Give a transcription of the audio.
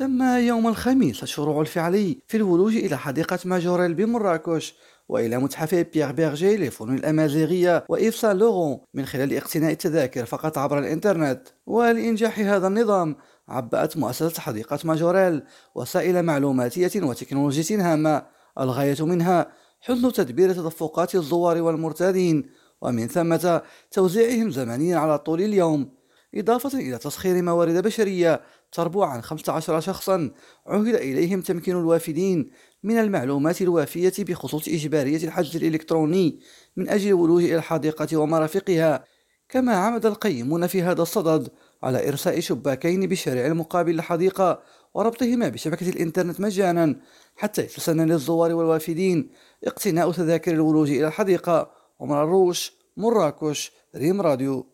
تم يوم الخميس الشروع الفعلي في الولوج إلى حديقة ماجوريل بمراكش وإلى متحف بيير بيرجي للفنون الأمازيغية وإيف سان لورون من خلال اقتناء التذاكر فقط عبر الإنترنت. ولإنجاح هذا النظام عبأت مؤسسة حديقة ماجوريل وسائل معلوماتية وتكنولوجية هامة الغاية منها حسن تدبير تدفقات الزوار والمرتادين ومن ثمة توزيعهم زمنيا على طول اليوم. إضافة إلى تسخير موارد بشرية تربو عن 15 شخصا عهد إليهم تمكين الوافدين من المعلومات الوافية بخصوص إجبارية الحجز الإلكتروني من أجل الولوج إلى الحديقة ومرافقها. كما عمد القيمون في هذا الصدد على إرساء شباكين بالشارع المقابل للحديقة وربطهما بشبكة الإنترنت مجانا حتى يتسنى للزوار والوافدين اقتناء تذاكر الولوج إلى الحديقة. عمر الروش مراكش ريم راديو.